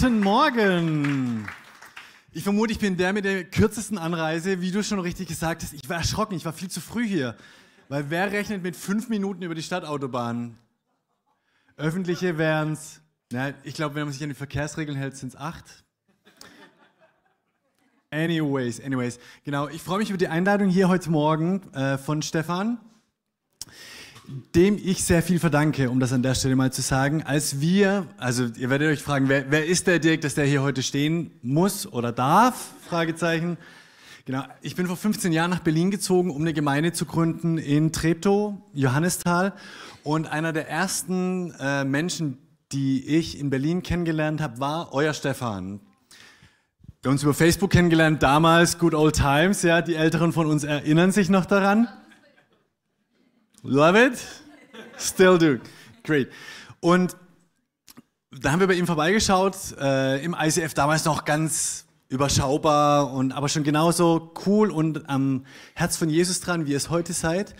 Guten Morgen. Ich vermute, ich bin der mit der kürzesten Anreise, wie du schon richtig gesagt hast. Ich war erschrocken, ich war viel zu früh hier. Weil wer rechnet mit fünf Minuten über die Stadtautobahn? Öffentliche wären es, ich glaube, wenn man sich an die Verkehrsregeln hält, sind es acht. Anyways, anyways. Genau, ich freue mich über die Einladung hier heute Morgen äh, von Stefan dem ich sehr viel verdanke, um das an der Stelle mal zu sagen. Als wir, also ihr werdet euch fragen, wer, wer ist der Dirk, dass der hier heute stehen muss oder darf? Fragezeichen. Genau, ich bin vor 15 Jahren nach Berlin gezogen, um eine Gemeinde zu gründen in Treptow, Johannisthal. Und einer der ersten äh, Menschen, die ich in Berlin kennengelernt habe, war euer Stefan. Wir haben uns über Facebook kennengelernt, damals, Good Old Times, ja, die Älteren von uns erinnern sich noch daran. Love it? Still do. Great. Und da haben wir bei ihm vorbeigeschaut, äh, im ICF damals noch ganz überschaubar und aber schon genauso cool und am Herz von Jesus dran, wie ihr es heute seid.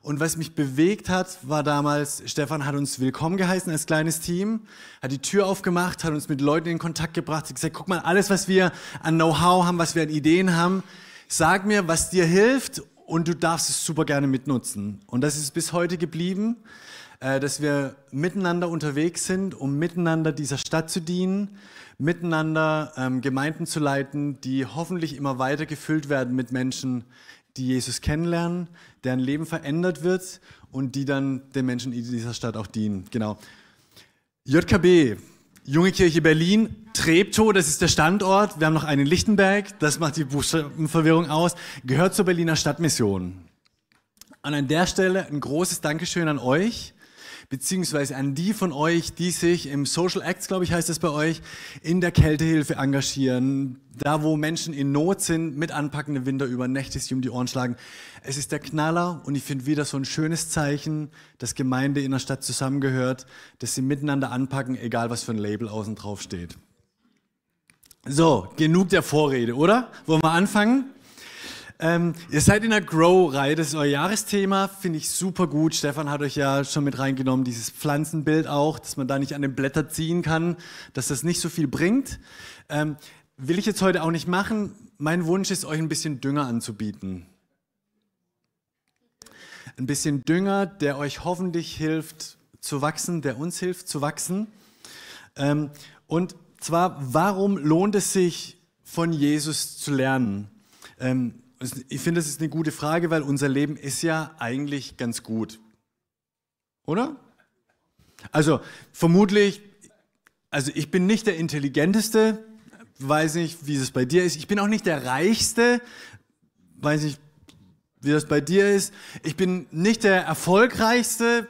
Und was mich bewegt hat, war damals, Stefan hat uns willkommen geheißen als kleines Team, hat die Tür aufgemacht, hat uns mit Leuten in Kontakt gebracht, hat gesagt, guck mal, alles, was wir an Know-how haben, was wir an Ideen haben, sag mir, was dir hilft und du darfst es super gerne mitnutzen. Und das ist bis heute geblieben, äh, dass wir miteinander unterwegs sind, um miteinander dieser Stadt zu dienen, miteinander ähm, Gemeinden zu leiten, die hoffentlich immer weiter gefüllt werden mit Menschen, die Jesus kennenlernen, deren Leben verändert wird und die dann den Menschen in dieser Stadt auch dienen. Genau. JKB, Junge Kirche Berlin, Treptow, das ist der Standort. Wir haben noch einen in Lichtenberg, das macht die Buchstabenverwirrung aus, gehört zur Berliner Stadtmission. Und an der Stelle ein großes Dankeschön an euch, beziehungsweise an die von euch, die sich im Social Acts, glaube ich, heißt es bei euch, in der Kältehilfe engagieren. Da, wo Menschen in Not sind, mit anpackenden Winter über Nächte sich um die Ohren schlagen. Es ist der Knaller und ich finde wieder so ein schönes Zeichen, dass Gemeinde in der Stadt zusammengehört, dass sie miteinander anpacken, egal was für ein Label außen drauf steht. So, genug der Vorrede, oder? Wollen wir anfangen? Ähm, ihr seid in der Grow-Reihe, das ist euer Jahresthema, finde ich super gut. Stefan hat euch ja schon mit reingenommen, dieses Pflanzenbild auch, dass man da nicht an den Blättern ziehen kann, dass das nicht so viel bringt. Ähm, will ich jetzt heute auch nicht machen. Mein Wunsch ist, euch ein bisschen Dünger anzubieten. Ein bisschen Dünger, der euch hoffentlich hilft zu wachsen, der uns hilft zu wachsen. Ähm, und zwar, warum lohnt es sich, von Jesus zu lernen? Ähm, ich finde, das ist eine gute Frage, weil unser Leben ist ja eigentlich ganz gut. Oder? Also vermutlich, also ich bin nicht der Intelligenteste, weiß nicht, wie es bei dir ist. Ich bin auch nicht der Reichste, weiß nicht, wie das bei dir ist. Ich bin nicht der Erfolgreichste,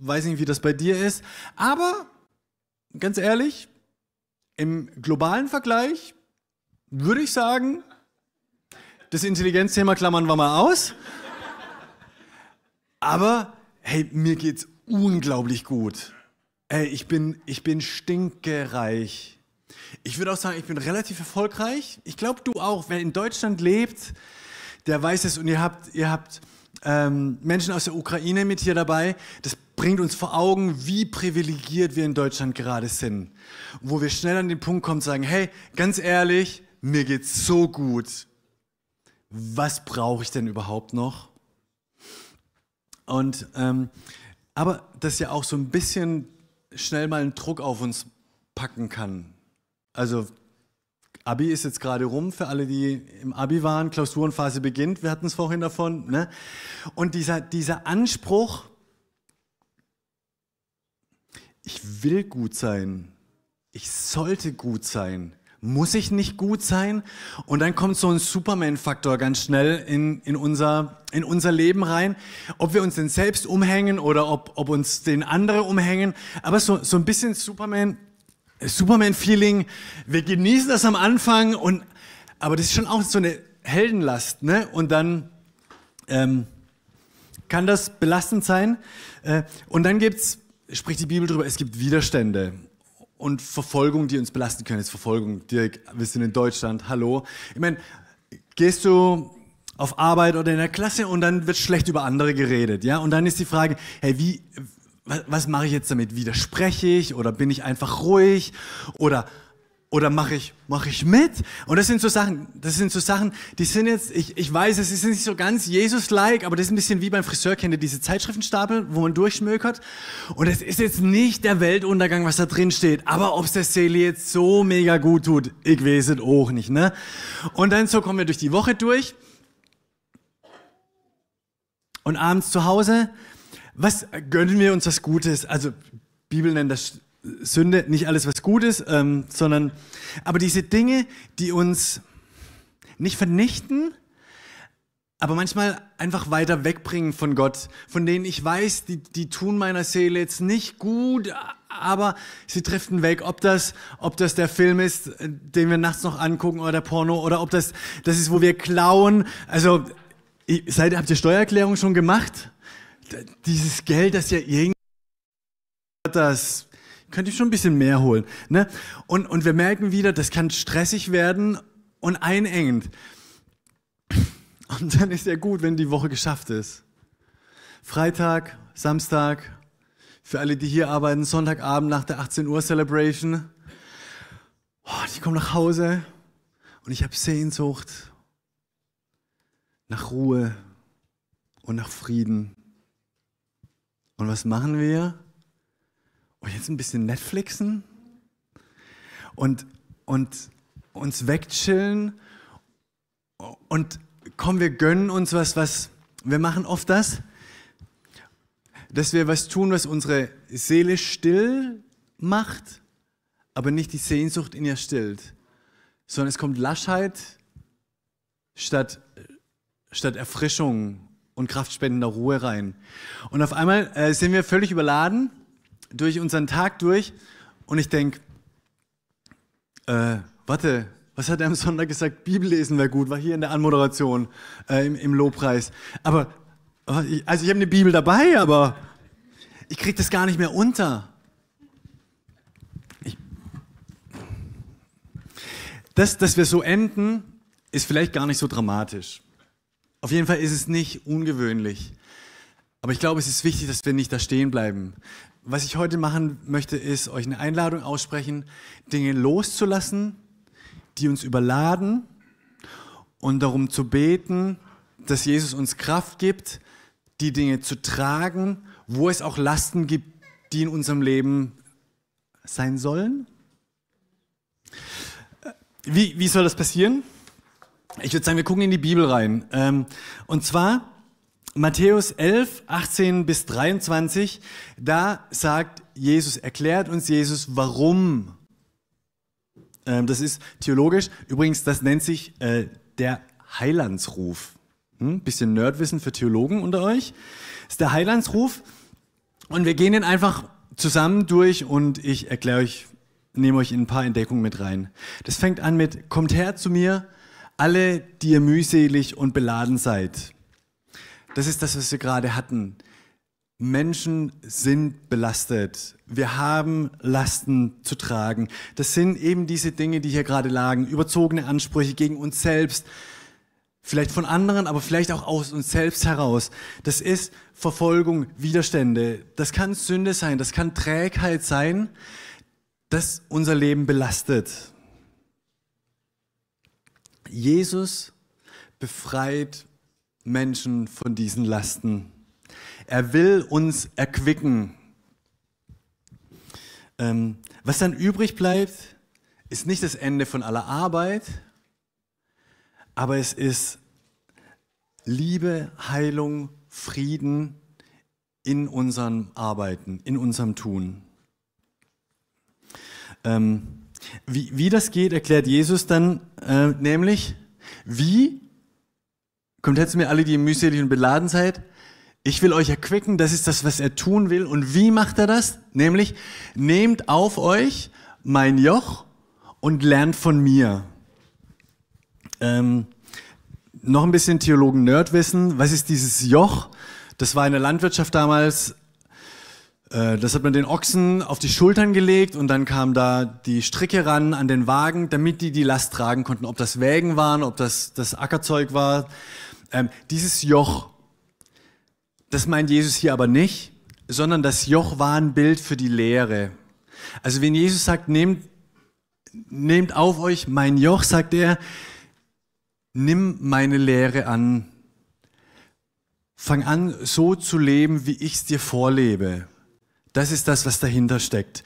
weiß nicht, wie das bei dir ist. Aber, ganz ehrlich, im globalen Vergleich würde ich sagen, das Intelligenzthema klammern wir mal aus. Aber hey, mir geht's unglaublich gut. Ey, ich bin, ich bin stinkereich. Ich würde auch sagen, ich bin relativ erfolgreich. Ich glaube, du auch. Wer in Deutschland lebt, der weiß es. Und ihr habt, ihr habt ähm, Menschen aus der Ukraine mit hier dabei. Das bringt uns vor Augen, wie privilegiert wir in Deutschland gerade sind. Wo wir schnell an den Punkt kommen und sagen, hey, ganz ehrlich, mir geht's so gut. Was brauche ich denn überhaupt noch? Und ähm, aber das ja auch so ein bisschen schnell mal einen Druck auf uns packen kann. Also Abi ist jetzt gerade rum für alle, die im Abi waren. Klausurenphase beginnt. Wir hatten es vorhin davon. Ne? Und dieser, dieser Anspruch, ich will gut sein. Ich sollte gut sein. Muss ich nicht gut sein? Und dann kommt so ein Superman-Faktor ganz schnell in, in, unser, in unser Leben rein. Ob wir uns denn selbst umhängen oder ob, ob uns den andere umhängen. Aber so, so ein bisschen Superman, Superman-Feeling. Wir genießen das am Anfang und, aber das ist schon auch so eine Heldenlast, ne? Und dann, ähm, kann das belastend sein. Äh, und dann gibt's, spricht die Bibel darüber, es gibt Widerstände und Verfolgung, die uns belasten können. Jetzt Verfolgung, Dirk, wir sind in Deutschland, hallo. Ich meine, gehst du auf Arbeit oder in der Klasse und dann wird schlecht über andere geredet, ja? Und dann ist die Frage, hey, wie, was, was mache ich jetzt damit? Widerspreche ich oder bin ich einfach ruhig oder oder mache ich, mach ich mit? Und das sind so Sachen, das sind so Sachen, die sind jetzt, ich, ich weiß, es ist nicht so ganz Jesus-like, aber das ist ein bisschen wie beim Friseur, kennt ihr diese Zeitschriftenstapel, wo man durchschmökert? Und es ist jetzt nicht der Weltuntergang, was da drin steht, aber ob es der Seele jetzt so mega gut tut, ich weiß es auch nicht, ne? Und dann so kommen wir durch die Woche durch. Und abends zu Hause, was gönnen wir uns was Gutes? Also, Bibel nennt das Sünde nicht alles, was gut ist, ähm, sondern aber diese Dinge, die uns nicht vernichten, aber manchmal einfach weiter wegbringen von Gott, von denen ich weiß, die, die tun meiner Seele jetzt nicht gut, aber sie driften weg. Ob das, ob das der Film ist, den wir nachts noch angucken oder der Porno oder ob das das ist, wo wir klauen. Also seid, habt ihr Steuererklärung schon gemacht? Dieses Geld, das ja irgendwie das könnte ich schon ein bisschen mehr holen. Ne? Und, und wir merken wieder, das kann stressig werden und einengend. Und dann ist ja gut, wenn die Woche geschafft ist. Freitag, Samstag, für alle, die hier arbeiten, Sonntagabend nach der 18 Uhr Celebration. Oh, ich komme nach Hause und ich habe Sehnsucht nach Ruhe und nach Frieden. Und was machen wir? Und jetzt ein bisschen Netflixen. Und, und uns wegchillen. Und komm, wir gönnen uns was, was, wir machen oft das, dass wir was tun, was unsere Seele still macht, aber nicht die Sehnsucht in ihr stillt, sondern es kommt Laschheit statt, statt Erfrischung und kraftspendender Ruhe rein. Und auf einmal äh, sind wir völlig überladen durch unseren Tag durch und ich denke, äh, warte, was hat er am Sonntag gesagt? Bibel lesen wäre gut, war hier in der Anmoderation, äh, im, im, Lobpreis. Aber, also ich habe eine Bibel dabei, aber ich kriege das gar nicht mehr unter. Ich, das, dass wir so enden, ist vielleicht gar nicht so dramatisch. Auf jeden Fall ist es nicht ungewöhnlich. Aber ich glaube, es ist wichtig, dass wir nicht da stehen bleiben. Was ich heute machen möchte, ist euch eine Einladung aussprechen, Dinge loszulassen, die uns überladen und darum zu beten, dass Jesus uns Kraft gibt, die Dinge zu tragen, wo es auch Lasten gibt, die in unserem Leben sein sollen. Wie, wie soll das passieren? Ich würde sagen, wir gucken in die Bibel rein. Ähm, und zwar Matthäus 11, 18 bis 23, da sagt Jesus, erklärt uns Jesus, warum. Ähm, das ist theologisch. Übrigens, das nennt sich äh, der Heilandsruf. Hm? Bisschen Nerdwissen für Theologen unter euch. Ist der Heilandsruf. Und wir gehen den einfach zusammen durch und ich erkläre euch, nehme euch in ein paar Entdeckungen mit rein. Das fängt an mit, kommt her zu mir, alle, die ihr mühselig und beladen seid das ist das, was wir gerade hatten. Menschen sind belastet. Wir haben Lasten zu tragen. Das sind eben diese Dinge, die hier gerade lagen. Überzogene Ansprüche gegen uns selbst. vielleicht von anderen, aber vielleicht auch aus uns selbst heraus. Das ist Verfolgung, Widerstände. Das kann Sünde sein, das kann Trägheit sein, das unser Leben belastet. Jesus befreit Menschen von diesen Lasten. Er will uns erquicken. Ähm, was dann übrig bleibt, ist nicht das Ende von aller Arbeit, aber es ist Liebe, Heilung, Frieden in unserem Arbeiten, in unserem Tun. Ähm, wie, wie das geht, erklärt Jesus dann äh, nämlich, wie, kommt jetzt mir alle, die mühselig und beladen seid, ich will euch erquicken, das ist das, was er tun will. Und wie macht er das? Nämlich, nehmt auf euch mein Joch und lernt von mir. Ähm, noch ein bisschen Theologen-Nerdwissen. Was ist dieses Joch? Das war in der Landwirtschaft damals. Äh, das hat man den Ochsen auf die Schultern gelegt und dann kam da die Stricke ran an den Wagen, damit die die Last tragen konnten. Ob das Wägen waren, ob das das Ackerzeug war. Ähm, dieses Joch das meint Jesus hier aber nicht, sondern das Joch war ein Bild für die Lehre. Also wenn Jesus sagt, nehmt, nehmt auf euch mein Joch, sagt er, nimm meine Lehre an. Fang an, so zu leben, wie ich es dir vorlebe. Das ist das, was dahinter steckt.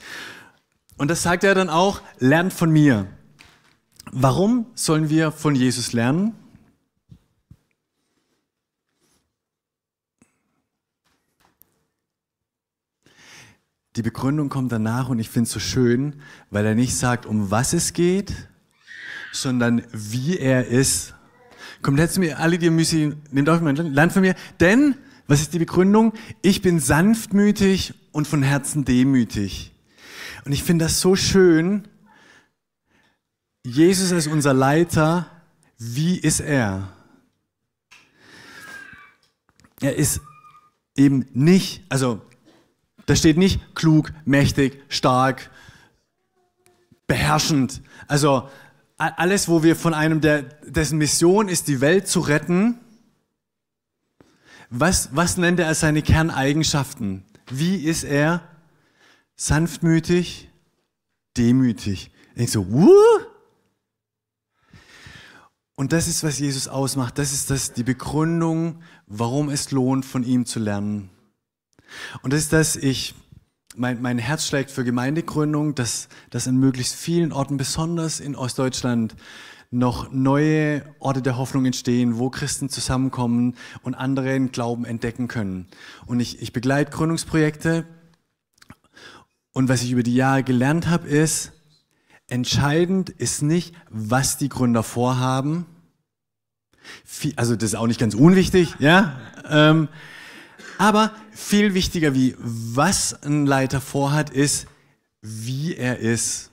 Und das sagt er dann auch, lernt von mir. Warum sollen wir von Jesus lernen? Die Begründung kommt danach und ich finde es so schön, weil er nicht sagt, um was es geht, sondern wie er ist. Kommt jetzt zu mir, alle, die Müsli, nehmt auf mein Land von mir, denn, was ist die Begründung? Ich bin sanftmütig und von Herzen demütig. Und ich finde das so schön. Jesus ist unser Leiter. Wie ist er? Er ist eben nicht, also da steht nicht klug, mächtig, stark, beherrschend. Also alles, wo wir von einem, der, dessen Mission ist, die Welt zu retten, was, was nennt er als seine Kerneigenschaften? Wie ist er? Sanftmütig, demütig. Ich so, Wuh? Und das ist, was Jesus ausmacht. Das ist das, die Begründung, warum es lohnt, von ihm zu lernen. Und das ist das, ich, mein, mein Herz schlägt für Gemeindegründung, dass, dass in möglichst vielen Orten, besonders in Ostdeutschland, noch neue Orte der Hoffnung entstehen, wo Christen zusammenkommen und anderen Glauben entdecken können. Und ich, ich begleite Gründungsprojekte. Und was ich über die Jahre gelernt habe, ist, entscheidend ist nicht, was die Gründer vorhaben. Also das ist auch nicht ganz unwichtig, ja. Ähm, aber viel wichtiger wie was ein Leiter vorhat, ist, wie er ist.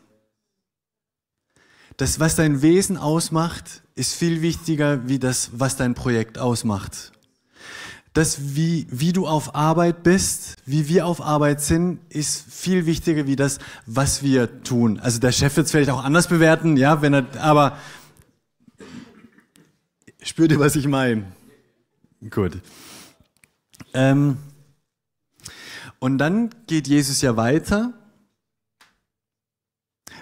Das, was dein Wesen ausmacht, ist viel wichtiger wie das, was dein Projekt ausmacht. Das, wie, wie du auf Arbeit bist, wie wir auf Arbeit sind, ist viel wichtiger wie das, was wir tun. Also der Chef wird es vielleicht auch anders bewerten, ja, wenn er, aber spürt ihr, was ich meine? Gut. Ähm, und dann geht Jesus ja weiter.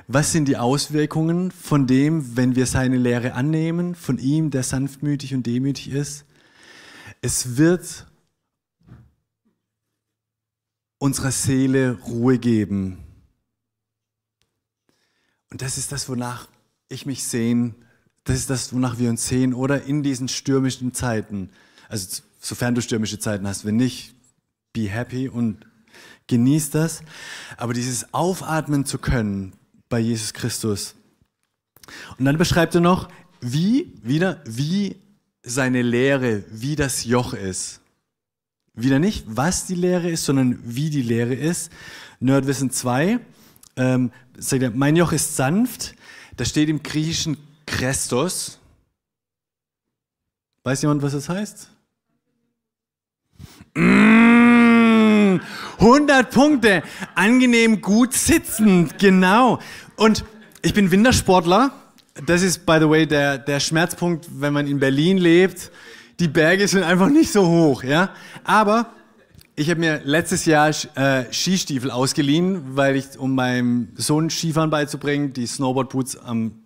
Was sind die Auswirkungen von dem, wenn wir seine Lehre annehmen, von ihm, der sanftmütig und demütig ist? Es wird unserer Seele Ruhe geben. Und das ist das, wonach ich mich sehne. Das ist das, wonach wir uns sehen, oder in diesen stürmischen Zeiten. Also sofern du stürmische Zeiten hast. Wenn nicht, be happy und genieß das. Aber dieses Aufatmen zu können bei Jesus Christus. Und dann beschreibt er noch, wie, wieder, wie seine Lehre, wie das Joch ist. Wieder nicht, was die Lehre ist, sondern wie die Lehre ist. Nerdwissen 2, ähm, sagt er, mein Joch ist sanft. Da steht im Griechischen Christos. Weiß jemand, was das heißt? 100 mm, Punkte. Angenehm gut sitzend, genau. Und ich bin Wintersportler das ist, by the way, der, der Schmerzpunkt, wenn man in Berlin lebt. Die Berge sind einfach nicht so hoch, ja. Aber ich habe mir letztes Jahr äh, Skistiefel ausgeliehen, weil ich, um meinem Sohn Skifahren beizubringen, die Snowboardboots am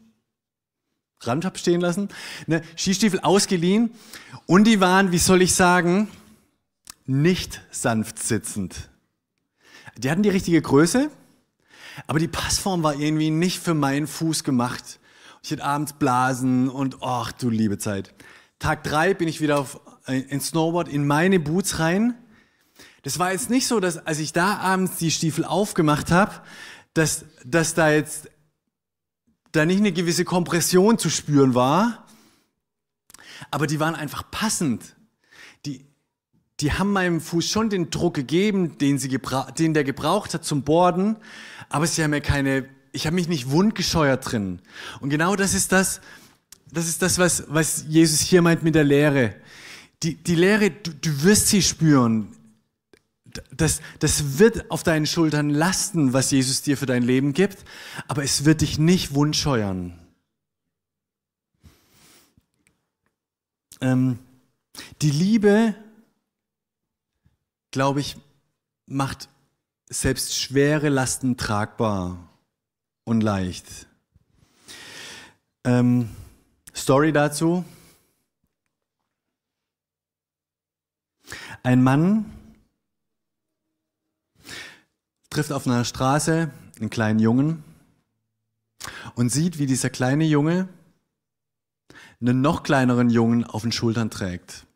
Rand habe stehen lassen. Ne, Skistiefel ausgeliehen und die waren, wie soll ich sagen, nicht sanft sitzend. Die hatten die richtige Größe, aber die Passform war irgendwie nicht für meinen Fuß gemacht. Ich hatte abends Blasen und ach du liebe Zeit. Tag drei bin ich wieder auf, äh, in Snowboard in meine Boots rein. Das war jetzt nicht so, dass als ich da abends die Stiefel aufgemacht habe, dass, dass da jetzt da nicht eine gewisse Kompression zu spüren war, aber die waren einfach passend. Die, haben meinem Fuß schon den Druck gegeben, den, sie den der gebraucht hat zum Borden, aber sie haben ja keine, ich habe mich nicht wundgescheuert drin. Und genau das ist das, das ist das, was, was Jesus hier meint mit der Lehre. Die, die Lehre, du, du wirst sie spüren. Das, das wird auf deinen Schultern lasten, was Jesus dir für dein Leben gibt, aber es wird dich nicht wundscheuern. Ähm, die Liebe, glaube ich, macht selbst schwere Lasten tragbar und leicht. Ähm, Story dazu. Ein Mann trifft auf einer Straße einen kleinen Jungen und sieht, wie dieser kleine Junge einen noch kleineren Jungen auf den Schultern trägt.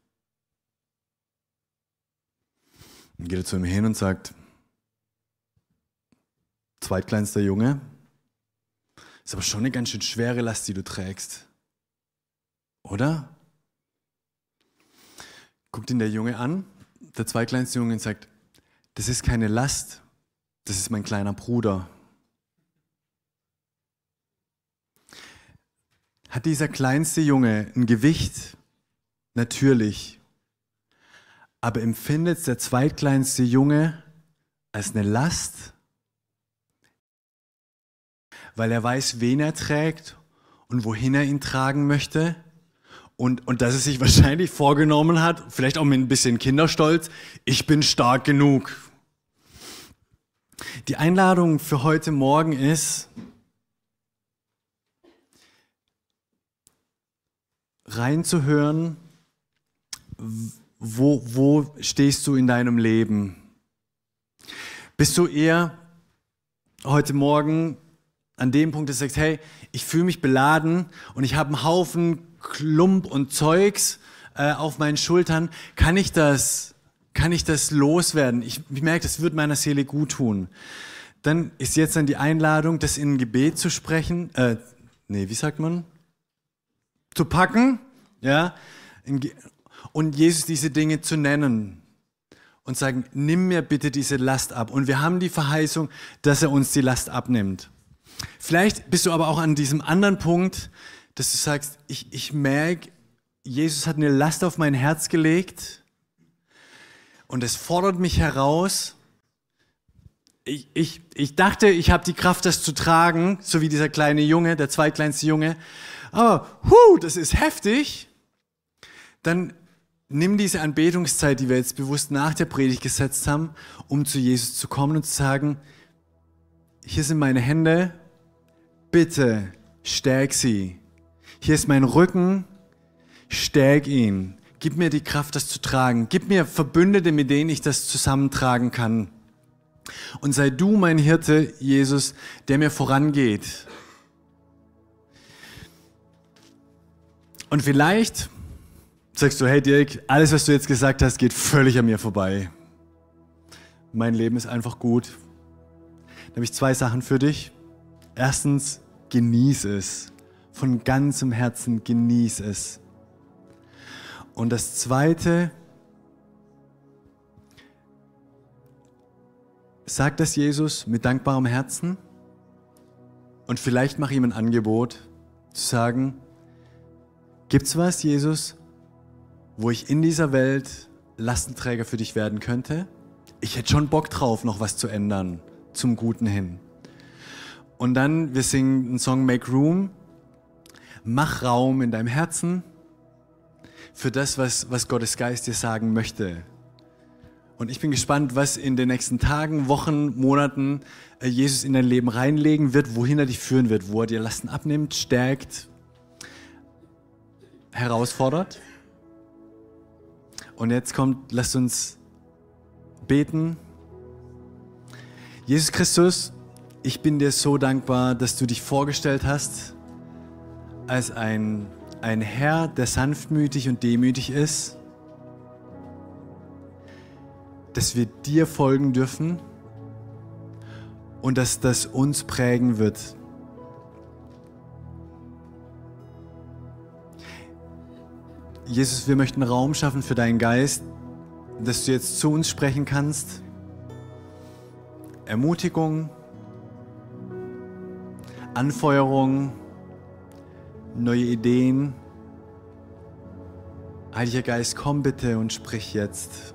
Dann geht er zu ihm hin und sagt, zweitkleinster Junge, ist aber schon eine ganz schön schwere Last, die du trägst. Oder? Guckt ihn der Junge an, der zweitkleinste Junge, und sagt, das ist keine Last, das ist mein kleiner Bruder. Hat dieser kleinste Junge ein Gewicht? Natürlich. Aber empfindet der zweitkleinste Junge als eine Last? Weil er weiß, wen er trägt und wohin er ihn tragen möchte? Und, und dass er sich wahrscheinlich vorgenommen hat, vielleicht auch mit ein bisschen Kinderstolz, ich bin stark genug. Die Einladung für heute Morgen ist, reinzuhören, wo, wo stehst du in deinem Leben? Bist du eher heute Morgen an dem Punkt, dass du sagst, hey, ich fühle mich beladen und ich habe einen Haufen Klump und Zeugs äh, auf meinen Schultern, kann ich das kann ich das loswerden? Ich, ich merke, das wird meiner Seele gut tun. Dann ist jetzt dann die Einladung, das in ein Gebet zu sprechen. Äh, nee, wie sagt man? Zu packen, ja. Und Jesus diese Dinge zu nennen und sagen, nimm mir bitte diese Last ab. Und wir haben die Verheißung, dass er uns die Last abnimmt. Vielleicht bist du aber auch an diesem anderen Punkt, dass du sagst, ich, ich merke, Jesus hat eine Last auf mein Herz gelegt und es fordert mich heraus. Ich, ich, ich dachte, ich habe die Kraft, das zu tragen, so wie dieser kleine Junge, der zweitkleinste Junge. Aber, hu, das ist heftig. Dann nimm diese Anbetungszeit, die wir jetzt bewusst nach der Predigt gesetzt haben, um zu Jesus zu kommen und zu sagen, hier sind meine Hände, bitte stärk sie. Hier ist mein Rücken, stärk ihn. Gib mir die Kraft, das zu tragen. Gib mir Verbündete, mit denen ich das zusammentragen kann. Und sei du mein Hirte, Jesus, der mir vorangeht. Und vielleicht sagst du, hey Dirk, alles, was du jetzt gesagt hast, geht völlig an mir vorbei. Mein Leben ist einfach gut. Da habe ich zwei Sachen für dich. Erstens, genieß es. Von ganzem Herzen genieß es. Und das Zweite, sag das Jesus mit dankbarem Herzen und vielleicht mach ihm ein Angebot zu sagen, gibt's was, Jesus, wo ich in dieser Welt Lastenträger für dich werden könnte? Ich hätte schon Bock drauf, noch was zu ändern zum Guten hin. Und dann, wir singen einen Song Make Room mach Raum in deinem Herzen für das, was, was Gottes Geist dir sagen möchte. Und ich bin gespannt, was in den nächsten Tagen, Wochen, Monaten äh, Jesus in dein Leben reinlegen wird, wohin er dich führen wird, wo er dir Lasten abnimmt, stärkt, herausfordert. Und jetzt kommt, lasst uns beten. Jesus Christus, ich bin dir so dankbar, dass du dich vorgestellt hast als ein, ein Herr, der sanftmütig und demütig ist, dass wir dir folgen dürfen und dass das uns prägen wird. Jesus, wir möchten Raum schaffen für deinen Geist, dass du jetzt zu uns sprechen kannst. Ermutigung, Anfeuerung, neue Ideen. Heiliger Geist, komm bitte und sprich jetzt.